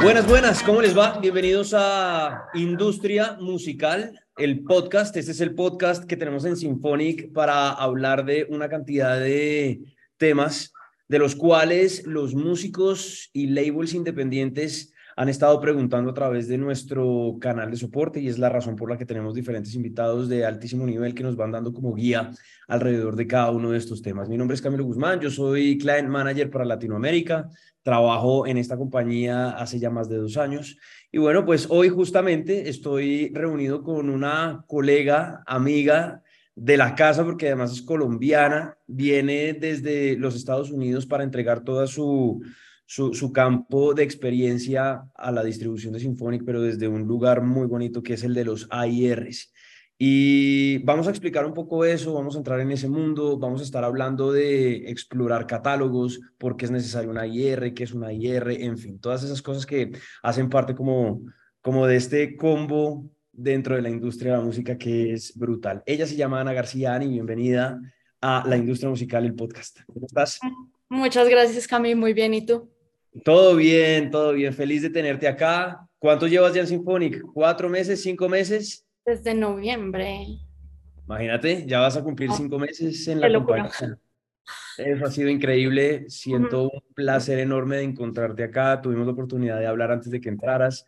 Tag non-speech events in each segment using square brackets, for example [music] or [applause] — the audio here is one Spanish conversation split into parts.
Buenas, buenas, ¿cómo les va? Bienvenidos a Industria Musical, el podcast. Este es el podcast que tenemos en Symphonic para hablar de una cantidad de temas de los cuales los músicos y labels independientes han estado preguntando a través de nuestro canal de soporte y es la razón por la que tenemos diferentes invitados de altísimo nivel que nos van dando como guía alrededor de cada uno de estos temas. Mi nombre es Camilo Guzmán, yo soy Client Manager para Latinoamérica, trabajo en esta compañía hace ya más de dos años y bueno, pues hoy justamente estoy reunido con una colega, amiga de la casa, porque además es colombiana, viene desde los Estados Unidos para entregar toda su, su, campo de experiencia a la distribución de Symphonic, pero desde un lugar muy bonito que es el de los AIRs. Y vamos a explicar un poco eso, vamos a entrar en ese mundo, vamos a estar hablando de explorar catálogos, por qué es necesario una IR, qué es una IR, en fin, todas esas cosas que hacen parte como, como de este combo dentro de la industria de la música que es brutal. Ella se llama Ana García, Ani, bienvenida a la industria musical, el podcast. ¿Cómo estás? Muchas gracias, Cami, muy bien, ¿y tú? Todo bien, todo bien. Feliz de tenerte acá. ¿Cuánto llevas ya en Symphonic? ¿Cuatro meses, cinco meses? Desde noviembre. Imagínate, ya vas a cumplir ah, cinco meses en la compañía. Eso ha sido increíble. Siento un placer enorme de encontrarte acá. Tuvimos la oportunidad de hablar antes de que entraras.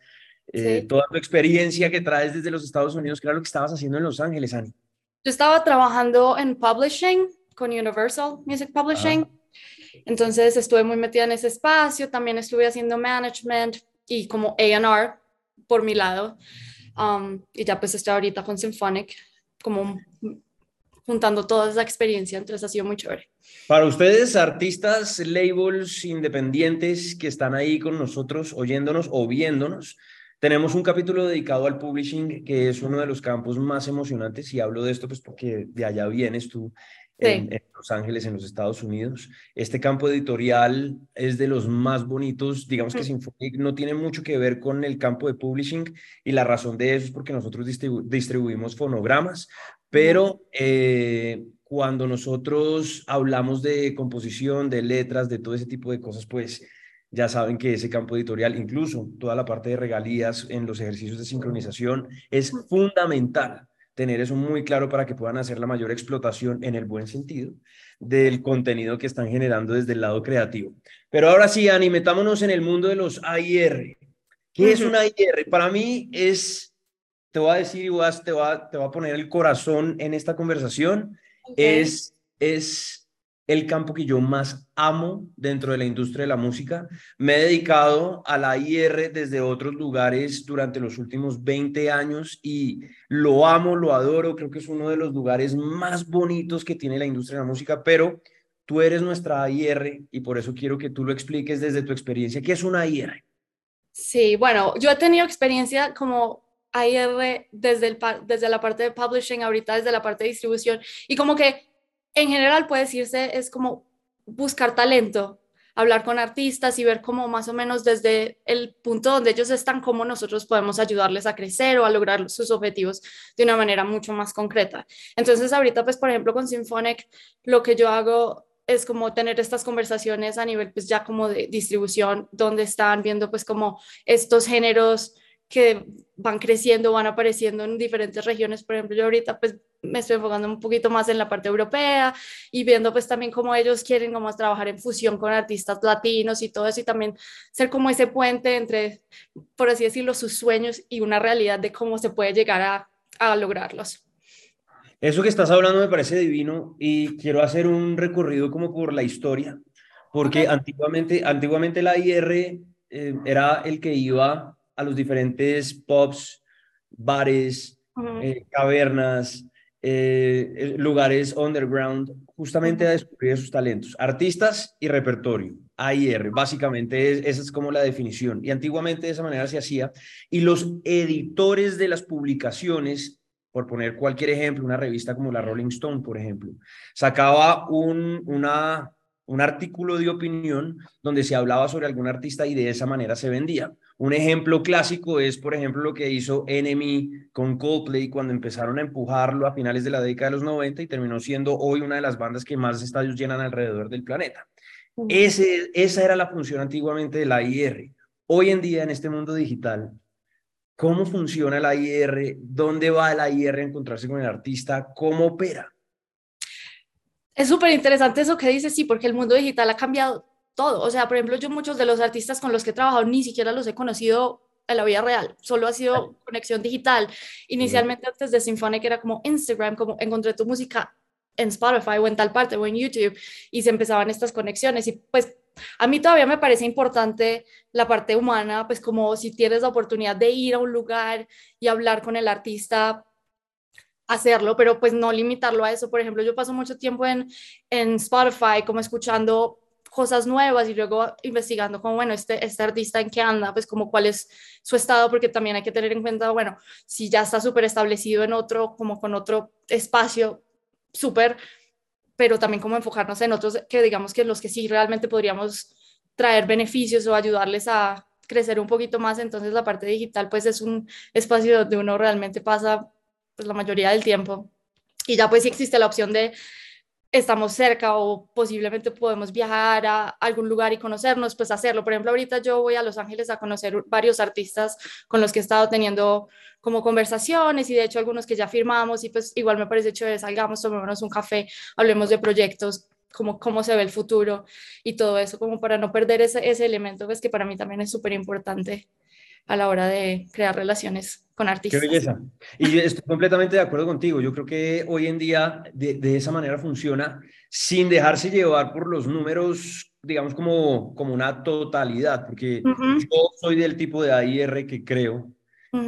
Eh, toda tu experiencia que traes desde los Estados Unidos, ¿qué era lo que estabas haciendo en Los Ángeles, Ani? Yo estaba trabajando en publishing con Universal Music Publishing. Ah. Entonces estuve muy metida en ese espacio, también estuve haciendo management y como A&R por mi lado. Um, y ya pues estoy ahorita con Symphonic, como juntando toda esa experiencia, entonces ha sido muy chévere. Para ustedes, artistas, labels independientes que están ahí con nosotros, oyéndonos o viéndonos, tenemos un capítulo dedicado al publishing, que es uno de los campos más emocionantes, y hablo de esto pues porque de allá vienes tú en, Los Ángeles, en los Estados Unidos. Este campo editorial es de los más bonitos. Digamos que Symphonic no tiene mucho que ver con el campo de publishing y la razón de eso es porque nosotros distribuimos fonogramas, pero eh, cuando nosotros hablamos de composición, de letras, de todo ese tipo de cosas, pues ya saben que ese campo editorial, incluso toda la parte de regalías en los ejercicios de sincronización, es fundamental tener eso muy claro para que puedan hacer la mayor explotación en el buen sentido del contenido que están generando desde el lado creativo. Pero ahora sí, Ani, metámonos en el mundo de los AIR. ¿Qué es un AIR? Para mí es, te voy a decir y te, voy a, te voy a poner el corazón en esta conversación, es, es el campo que yo más amo dentro de la industria de la música. Me he dedicado a la IR desde otros lugares durante los últimos 20 años y lo amo, lo adoro, creo que es uno de los lugares más bonitos que tiene la industria de la música, pero tú eres nuestra IR y por eso quiero que tú lo expliques desde tu experiencia. ¿Qué es una IR? Sí, bueno, yo he tenido experiencia como IR desde, desde la parte de publishing, ahorita desde la parte de distribución y como que en general puede decirse es como buscar talento, hablar con artistas y ver cómo más o menos desde el punto donde ellos están, cómo nosotros podemos ayudarles a crecer o a lograr sus objetivos de una manera mucho más concreta. Entonces ahorita, pues por ejemplo, con Symphonic, lo que yo hago es como tener estas conversaciones a nivel pues ya como de distribución, donde están viendo pues como estos géneros que van creciendo, van apareciendo en diferentes regiones. Por ejemplo, yo ahorita pues me estoy enfocando un poquito más en la parte europea y viendo pues también cómo ellos quieren como trabajar en fusión con artistas latinos y todo eso y también ser como ese puente entre, por así decirlo, sus sueños y una realidad de cómo se puede llegar a, a lograrlos. Eso que estás hablando me parece divino y quiero hacer un recorrido como por la historia, porque antiguamente, antiguamente la IR eh, era el que iba a los diferentes pubs, bares, eh, cavernas, eh, eh, lugares underground, justamente a descubrir sus talentos, artistas y repertorio. AIR, básicamente esa es como la definición. Y antiguamente de esa manera se hacía. Y los editores de las publicaciones, por poner cualquier ejemplo, una revista como la Rolling Stone, por ejemplo, sacaba un, una, un artículo de opinión donde se hablaba sobre algún artista y de esa manera se vendía Un ejemplo clásico es, por ejemplo, lo que hizo Enemy con Coldplay cuando empezaron a empujarlo a finales de la década de los 90 y terminó siendo hoy una de las bandas que más estadios llenan alrededor del planeta. Ese, esa era la función antiguamente de la IR. Hoy en día, en este mundo digital, ¿cómo funciona la IR? ¿Dónde va la IR a encontrarse con el artista? ¿Cómo opera? Es súper interesante eso que dices, sí, porque el mundo digital ha cambiado todo. O sea, por ejemplo, yo muchos de los artistas con los que he trabajado ni siquiera los he conocido en la vida real, solo ha sido conexión digital. Inicialmente antes de Symphonic era como Instagram, como encontré tu música en Spotify o en tal parte o en YouTube y se empezaban estas conexiones y pues a mí todavía me parece importante la parte humana, pues como si tienes la oportunidad de ir a un lugar y hablar con el artista, hacerlo, pero pues no limitarlo a eso. Por ejemplo, yo paso mucho tiempo en, en Spotify como escuchando cosas nuevas y luego investigando como, bueno, este, este artista en qué anda, pues como cuál es su estado, porque también hay que tener en cuenta, bueno, si ya está súper establecido en otro, como con otro espacio súper, pero también como enfocarnos en otros que digamos que los que sí realmente podríamos traer beneficios o ayudarles a crecer un poquito más, entonces la parte digital pues es un espacio donde uno realmente pasa pues la mayoría del tiempo. Y ya pues si existe la opción de estamos cerca o posiblemente podemos viajar a algún lugar y conocernos, pues hacerlo. Por ejemplo, ahorita yo voy a Los Ángeles a conocer varios artistas con los que he estado teniendo como conversaciones y de hecho algunos que ya firmamos y pues igual me parece chévere, salgamos, tomémonos un café, hablemos de proyectos, como cómo se ve el futuro y todo eso, como para no perder ese, ese elemento, pues que para mí también es súper importante a la hora de crear relaciones con artistas. Qué belleza. Y estoy completamente de acuerdo contigo. Yo creo que hoy en día de, de esa manera funciona sin dejarse llevar por los números, digamos, como, como una totalidad, porque yo soy del tipo de AIR que creo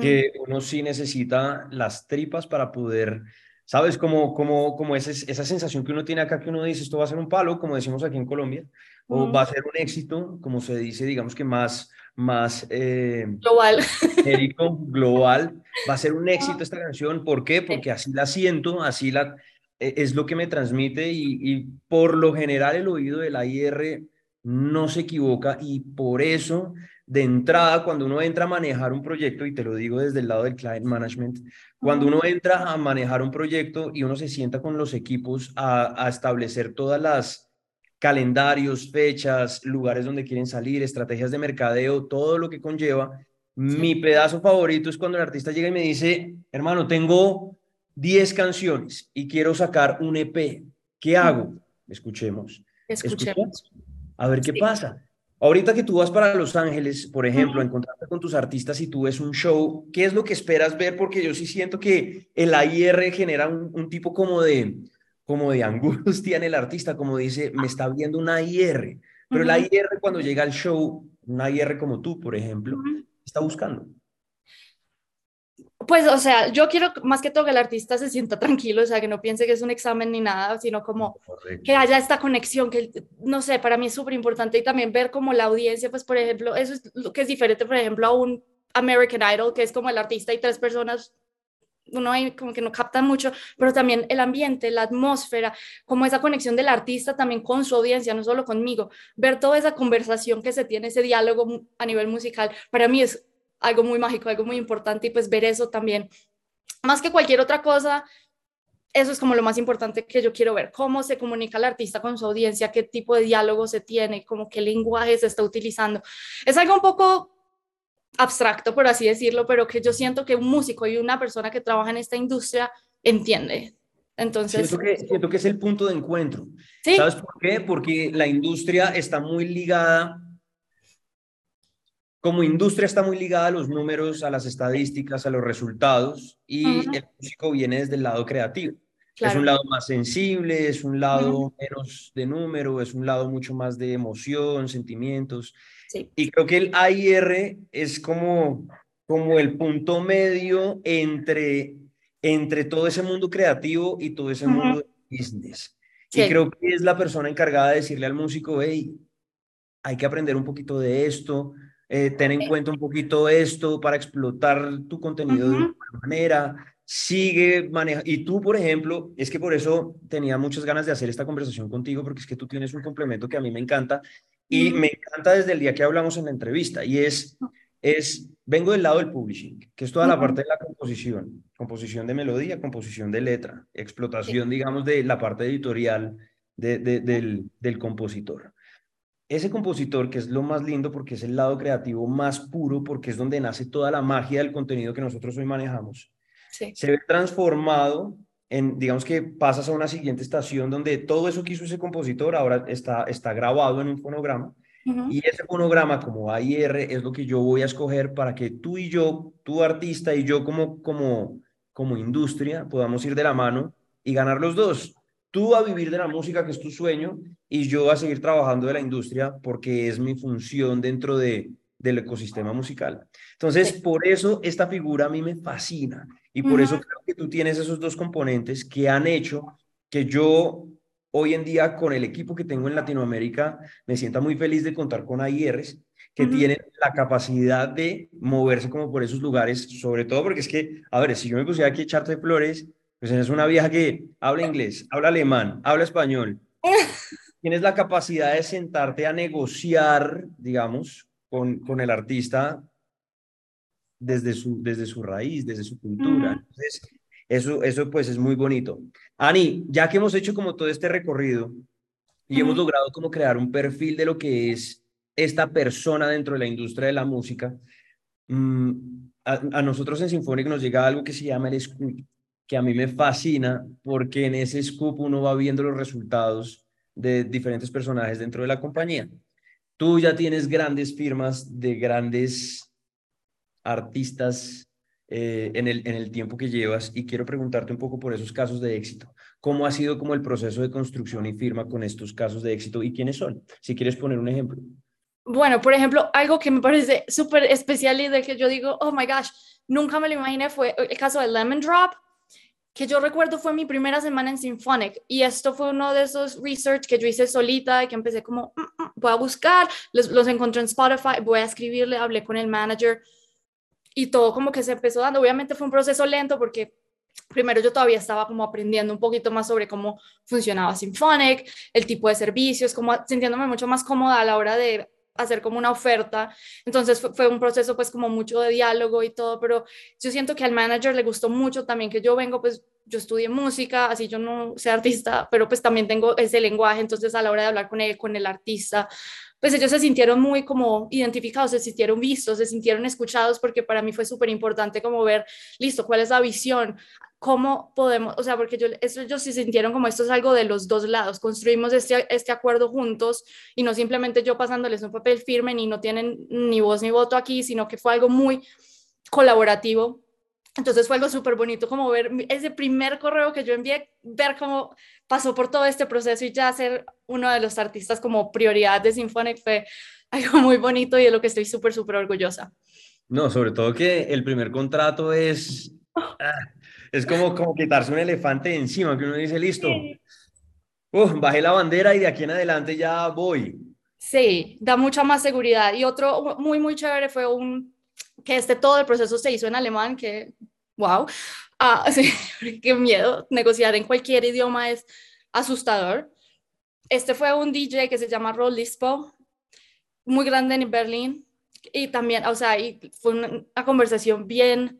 que uno sí necesita las tripas para poder ¿Sabes? Como, como, como esa sensación que uno tiene acá, que uno dice, esto va a ser un palo, como decimos aquí en Colombia, o va a ser un éxito, como se dice, digamos que más, más eh, global. [laughs] global. Va a ser un éxito esta canción. ¿Por qué? Porque así la siento, así la, e, es lo que me transmite y, y por lo general el oído del AIR no se equivoca y por eso de entrada cuando uno entra a manejar un proyecto y te lo digo desde el lado del client management cuando uno entra a manejar un proyecto y uno se sienta con los equipos a, a establecer todas las calendarios, fechas, lugares donde quieren salir, estrategias de mercadeo, todo lo que conlleva. Mi pedazo favorito es cuando el artista llega y me dice, hermano, tengo 10 canciones y quiero sacar un EP. ¿Qué hago? Escuchemos. Escuchemos. A ver qué pasa. Ahorita que tú vas para Los Ángeles, por ejemplo, a encontrarte con tus artistas y tú ves un show, ¿qué es lo que esperas ver? Porque yo sí siento que el AIR genera un tipo como de, como de angustia en el artista, como dice, me está viendo una IR, pero la IR cuando llega al show, una IR como tú, por ejemplo, está buscando. Pues, o sea, yo quiero más que todo que el artista se sienta tranquilo, o sea, que no piense que es un examen ni nada, sino como que haya esta conexión, que, no sé, para mí es súper importante y también ver como la audiencia, pues, por ejemplo, eso es lo que es diferente, por ejemplo, a un American Idol, que es como el artista y tres personas uno ahí como que no capta mucho, pero también el ambiente, la atmósfera, como esa conexión del artista también con su audiencia, no solo conmigo, ver toda esa conversación que se tiene, ese diálogo a nivel musical, para mí es algo muy mágico, algo muy importante y pues ver eso también, más que cualquier otra cosa, eso es como lo más importante que yo quiero ver, cómo se comunica el artista con su audiencia, qué tipo de diálogo se tiene, como qué lenguaje se está utilizando. Es algo un poco abstracto, por así decirlo, pero que yo siento que un músico y una persona que trabaja en esta industria entiende. Entonces, siento que, siento que es el punto de encuentro. ¿Sabes por qué? Porque la industria está muy ligada, como industria está muy ligada a los números, a las estadísticas, a los resultados, y el músico viene desde el lado creativo. Es un lado más sensible, es un lado menos de número, es un lado mucho más de emoción, sentimientos. Y creo que el AIR es como, como el punto medio entre, entre todo ese mundo creativo y todo ese mundo de business. Y creo que es la persona encargada de decirle al músico, hey, hay que aprender un poquito de esto, eh, ten en cuenta un poquito esto para explotar tu contenido de una manera, sigue manejando. Y tú, por ejemplo, es que por eso tenía muchas ganas de hacer esta conversación contigo, porque es que tú tienes un complemento que a mí me encanta y me encanta desde el día que hablamos en la entrevista, y es es, vengo del lado del publishing, que es toda la parte de la composición, composición de melodía, composición de letra, explotación, digamos, de la parte editorial de, del, del compositor. Ese compositor, que es lo más lindo porque es el lado creativo más puro, porque es donde nace toda la magia del contenido que nosotros hoy manejamos, se ve transformado en, digamos que pasas a una siguiente estación donde todo eso que hizo ese compositor ahora está, está grabado en un fonograma y ese fonograma como AIR es lo que yo voy a escoger para que tú y yo, tu artista y yo como, como, como industria podamos ir de la mano y ganar los dos. Tú a vivir de la música, que es tu sueño, y yo a seguir trabajando de la industria porque es mi función dentro de, del ecosistema musical. Entonces, por eso esta figura a mí me fascina y por eso creo que tú tienes esos dos componentes que han hecho que yo hoy en día con el equipo que tengo en Latinoamérica me sienta muy feliz de contar con AIRs que tienen la capacidad de moverse como por esos lugares, sobre todo porque es que, a ver, si yo me pusiera aquí a echarte flores, pues es una vieja que habla inglés, habla alemán, habla español. [laughs] Tienes la capacidad de sentarte a negociar, digamos, con, con el artista desde su, desde su raíz, desde su cultura. Entonces, eso, eso pues es muy bonito. Ani, ya que hemos hecho como todo este recorrido y hemos logrado como crear un perfil de lo que es esta persona dentro de la industria de la música, mm, a, nosotros en Symphonic nos llega algo que se llama el scoop, que a mí me fascina porque en ese scoop uno va viendo los resultados de diferentes personajes dentro de la compañía. Tú ya tienes grandes firmas de grandes artistas eh, en, el, en el tiempo que llevas y quiero preguntarte un poco por esos casos de éxito. ¿Cómo ha sido como el proceso de construcción y firma con estos casos de éxito y quiénes son? Si quieres poner un ejemplo. Bueno, por ejemplo, algo que me parece súper especial y de que yo digo, oh my gosh, nunca me lo imaginé fue el caso de Lemon Drop, que yo recuerdo fue mi primera semana en Symphonic y esto fue uno de esos research que yo hice solita y que empecé como, mm, mm, voy a buscar, los, los encontré en Spotify, voy a escribirle, hablé con el manager y todo como que se empezó dando. Obviamente fue un proceso lento porque primero yo todavía estaba como aprendiendo un poquito más sobre cómo funcionaba Symphonic, el tipo de servicios, como sintiéndome mucho más cómoda a la hora de hacer como una oferta. Entonces fue, un proceso pues como mucho de diálogo y todo, pero yo siento que al manager le gustó mucho también que yo vengo pues yo estudié música, así yo no sé artista, pero pues también tengo ese lenguaje, entonces a la hora de hablar con él, con el artista, pues ellos se sintieron muy como identificados, se sintieron vistos, se sintieron escuchados, porque para mí fue súper importante como ver, listo, cuál es la visión, cómo podemos, o sea, porque yo, ellos se sintieron como esto es algo de los dos lados, construimos este, este acuerdo juntos y no simplemente yo pasándoles un papel firme ni no tienen ni voz ni voto aquí, sino que fue algo muy colaborativo entonces fue algo súper bonito como ver ese primer correo que yo envié, ver cómo pasó por todo este proceso y ya ser uno de los artistas como prioridad de Symphonic fue algo muy bonito y de lo que estoy súper, súper orgullosa. No, sobre todo que el primer contrato es, ah, es como, como quitarse un elefante de encima, que uno dice, listo, uh, bajé la bandera y de aquí en adelante ya voy. Sí, da mucha más seguridad. Y otro muy, muy chévere fue un que este todo el proceso se hizo en alemán, que, wow, ah, [laughs] sí, qué miedo, negociar en cualquier idioma es asustador. Este fue un DJ que se llama Roll Lispo, muy grande en Berlín, y también, o sea, y fue una, una conversación bien,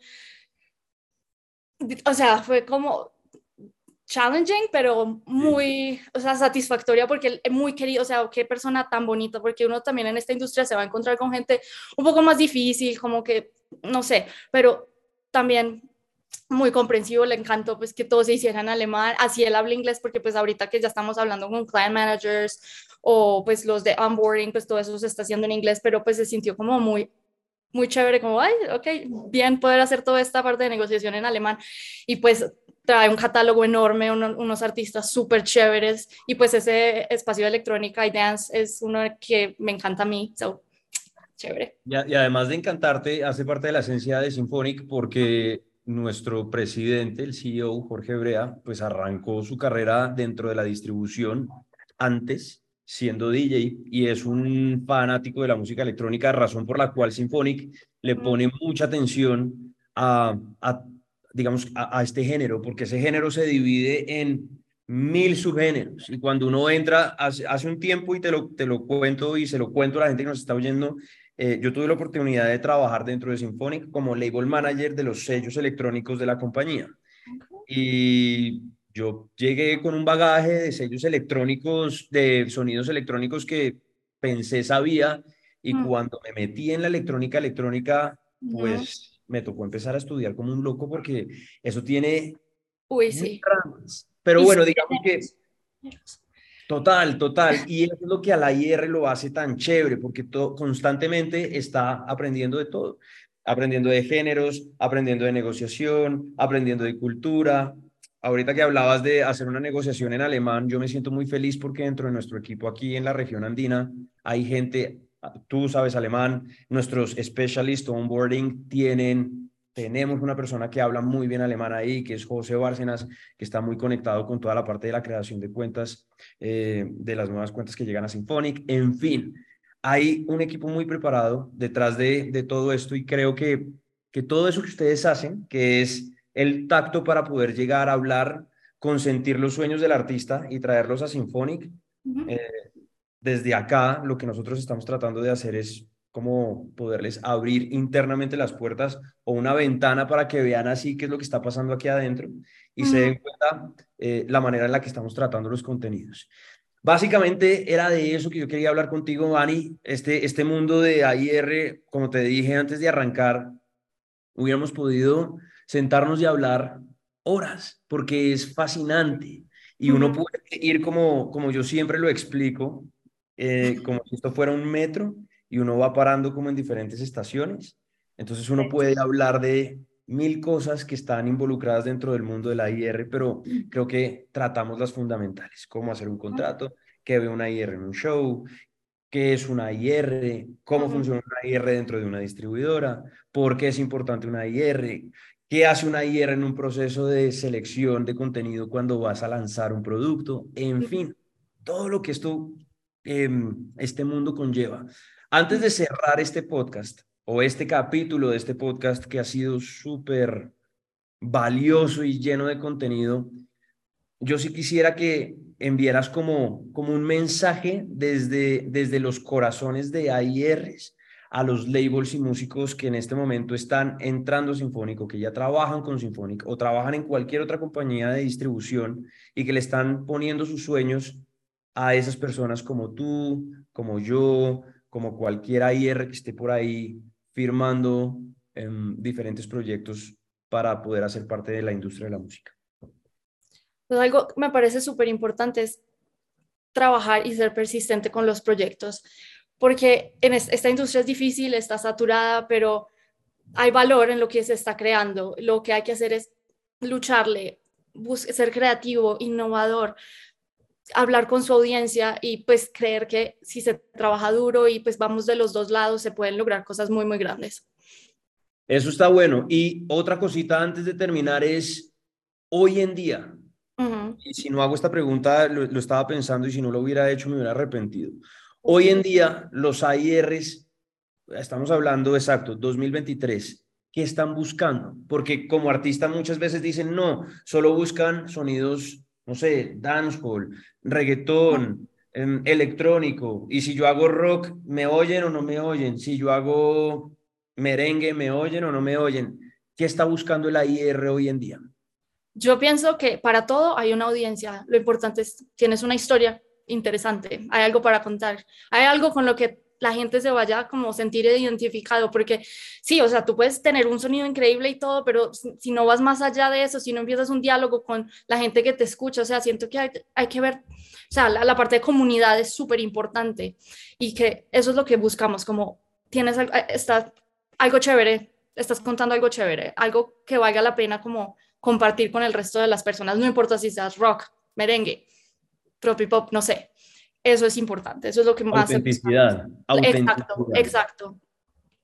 o sea, fue como challenging, pero muy, o sea, satisfactoria porque es muy querido, o sea, qué persona tan bonita, porque uno también en esta industria se va a encontrar con gente un poco más difícil, como que, no sé, pero también muy comprensivo, le encantó pues que todo se hiciera en alemán, así él habla inglés porque pues ahorita que ya estamos hablando con client managers o pues los de onboarding, pues todo eso se está haciendo en inglés, pero pues se sintió como muy muy chévere, como, ay, ok, bien poder hacer toda esta parte de negociación en alemán. Y pues trae un catálogo enorme, unos artistas súper chéveres y pues ese espacio de electrónica y dance es uno que me encanta a mí, so, chévere. Y, y, además de encantarte, hace parte de la esencia de Symphonic porque nuestro presidente, el CEO Jorge Brea, pues arrancó su carrera dentro de la distribución antes siendo DJ y es un fanático de la música electrónica, razón por la cual Symphonic le pone mucha atención a, a digamos, a, este género, porque ese género se divide en mil subgéneros. Y cuando uno entra, hace, hace un tiempo, y te lo, te lo cuento y se lo cuento a la gente que nos está oyendo, eh, yo tuve la oportunidad de trabajar dentro de Symphonic como label manager de los sellos electrónicos de la compañía. Y yo llegué con un bagaje de sellos electrónicos, de sonidos electrónicos que pensé sabía y Mm. cuando me metí en la electrónica electrónica, pues me tocó empezar a estudiar como un loco porque eso tiene Uy, sí. ramas. Pero Y bueno, sí, digamos que total, total. Y eso es lo que a la IR lo hace tan chévere porque to- constantemente está aprendiendo de todo. Aprendiendo de géneros, aprendiendo de negociación, aprendiendo de cultura. Ahorita que hablabas de hacer una negociación en alemán, yo me siento muy feliz porque dentro de nuestro equipo aquí en la región andina hay gente, tú sabes alemán, nuestros specialist onboarding tienen, tenemos una persona que habla muy bien alemán ahí, que es José Bárcenas, que está muy conectado con toda la parte de la creación de cuentas, eh, de las nuevas cuentas que llegan a Symphonic. En fin, hay un equipo muy preparado detrás de, de todo esto y creo que, que todo eso que ustedes hacen, que es el tacto para poder llegar a hablar, consentir los sueños del artista y traerlos a Symphonic, Ujú. eh, desde acá lo que nosotros estamos tratando de hacer es como poderles abrir internamente las puertas o una ventana para que vean así qué es lo que está pasando aquí adentro y se den cuenta eh, la manera en la que estamos tratando los contenidos. Básicamente era de eso que yo quería hablar contigo, Vani, este, este mundo de AIR, como te dije antes de arrancar, hubiéramos podido sentarnos y hablar horas, porque es fascinante y uno puede ir como, como yo siempre lo explico, eh, como si esto fuera un metro y uno va parando como en diferentes estaciones. Entonces uno puede hablar de mil cosas que están involucradas dentro del mundo de la IR, pero creo que tratamos las fundamentales, cómo hacer un contrato, qué ve una IR en un show, qué es una IR, cómo funciona una IR dentro de una distribuidora, por qué es importante una IR, qué hace una IR en un proceso de selección de contenido cuando vas a lanzar un producto, en fin, todo lo que esto, em, este mundo conlleva. Antes de cerrar este podcast o este capítulo de este podcast que ha sido súper valioso y lleno de contenido, yo sí quisiera que enviaras como, como un mensaje desde, desde los corazones de AIRs a los labels y músicos que en este momento están entrando a Sinfónico, que ya trabajan con Sinfónico o trabajan en cualquier otra compañía de distribución y que le están poniendo sus sueños a esas personas como tú, como yo, como cualquier AIR que esté por ahí firmando em, diferentes proyectos para poder hacer parte de la industria de la música. Pues algo que me parece súper importante es trabajar y ser persistente con los proyectos, porque en es- esta industria es difícil, está saturada, pero hay valor en lo que se está creando. Lo que hay que hacer es lucharle, ser creativo, innovador, hablar con su audiencia y pues creer que si se trabaja duro y pues vamos de los dos lados, se pueden lograr cosas muy, muy grandes. Eso está bueno. Y otra cosita antes de terminar es, hoy en día, y si no hago esta pregunta, lo, lo estaba pensando y si no lo hubiera hecho me hubiera arrepentido. Hoy en día, los AIRs, estamos hablando exacto, 2023, ¿qué están buscando? Porque como artista muchas veces dicen, no, solo buscan sonidos, no sé, dancehall, reggaetón, em, electrónico. Y si yo hago rock, ¿me oyen o no me oyen? Si yo hago merengue, ¿me oyen o no me oyen? ¿Qué está buscando el AIR hoy en día? Yo pienso que para todo hay una audiencia. Lo importante es, tienes una historia interesante, hay algo para contar, hay algo con lo que la gente se vaya como sentir identificado, porque sí, o sea, tú puedes tener un sonido increíble y todo, pero si, no vas más allá de eso, si no empiezas un diálogo con la gente que te escucha, o sea, siento que hay, hay que ver, o sea, la, la parte de comunidad es súper importante y que eso es lo que buscamos, como tienes, al- está algo chévere, estás contando algo chévere, algo que valga la pena como compartir con el resto de las personas, no importa si seas rock, merengue, tropipop, no sé. Eso es importante, eso es lo que más busca. Autenticidad. Exacto, autenticidad. exacto.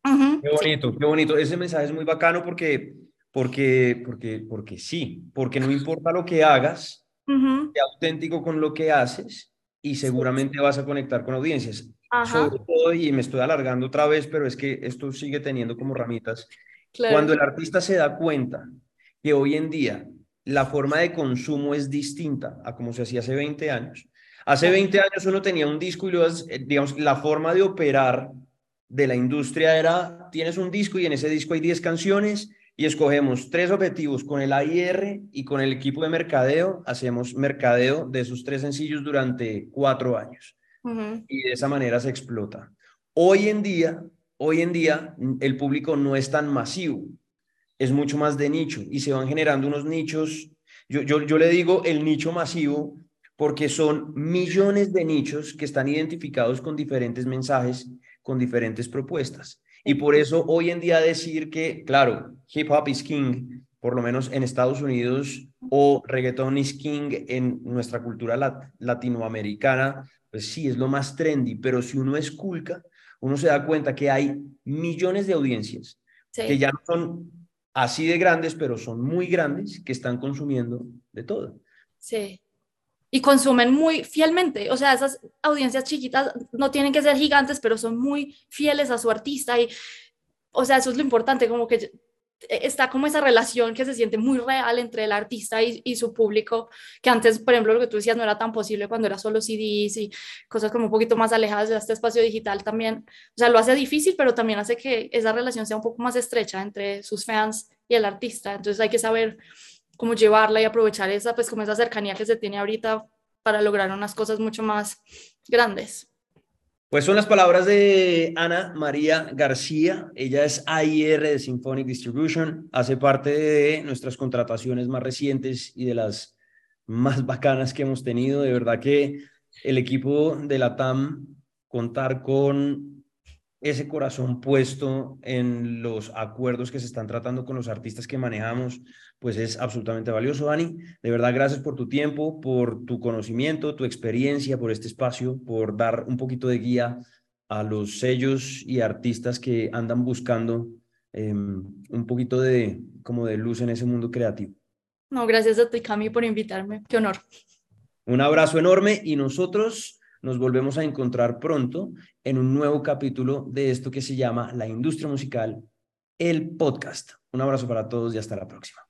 Ujú, Qué sí. bonito, qué bonito. Ese mensaje es muy bacano porque, porque, porque, porque sí, porque no importa lo que hagas, Ujú, sé auténtico con lo que haces y seguramente vas a conectar con audiencias. Ajá, Sobre todo, y me estoy alargando otra vez, pero es que esto sigue teniendo como ramitas. claro. Cuando el artista se da cuenta que hoy en día la forma de consumo es distinta a como se hacía hace 20 años. Hace 20 años uno tenía un disco y luego, eh, digamos, la forma de operar de la industria era, tienes un disco y en ese disco hay 10 canciones y escogemos tres objetivos con el AIR y con el equipo de mercadeo, hacemos mercadeo de esos tres sencillos durante cuatro años. Y de esa manera se explota. Hoy en día, hoy en día el público no es tan masivo, es mucho más de nicho y se van generando unos nichos. Yo, yo, yo le digo el nicho masivo porque son millones de nichos que están identificados con diferentes mensajes, con diferentes propuestas. Y por eso hoy en día decir que, claro, hip hop is king, por lo menos en Estados Unidos, o reggaeton is king en nuestra cultura latinoamericana, pues sí, es lo más trendy, pero si uno esculca, uno se da cuenta que hay millones de audiencias que ya no son así de grandes, pero son muy grandes, que están consumiendo de todo. Sí y consumen muy fielmente. O sea, esas audiencias chiquitas no tienen que ser gigantes, pero son muy fieles a su artista y, o sea, eso es lo importante, como que está como esa relación que se siente muy real entre el artista y, y, su público, que antes, por ejemplo, lo que tú decías no era tan posible cuando era solo CDs y cosas como un poquito más alejadas de este espacio digital también. O sea, lo hace difícil, pero también hace que esa relación sea un poco más estrecha entre sus fans y el artista. Entonces hay que saber como llevarla y aprovechar esa, pues como esa cercanía que se tiene ahorita para lograr unas cosas mucho más grandes. Pues son las palabras de Ana María García. Ella es AIR de Symphonic Distribution, hace parte de nuestras contrataciones más recientes y de las más bacanas que hemos tenido. De verdad que el equipo de la TAM, contar con ese corazón puesto en los acuerdos que se están tratando con los artistas que manejamos, pues es absolutamente valioso, Dani. De verdad, gracias por tu tiempo, por tu conocimiento, tu experiencia, por este espacio, por dar un poquito de guía a los sellos y artistas que andan buscando em, un poquito de como de luz en ese mundo creativo. No, gracias a ti, Cami, por invitarme. Qué honor. Un abrazo enorme y nosotros nos volvemos a encontrar pronto en un nuevo capítulo de esto que se llama La Industria Musical, el podcast. Un abrazo para todos y hasta la próxima.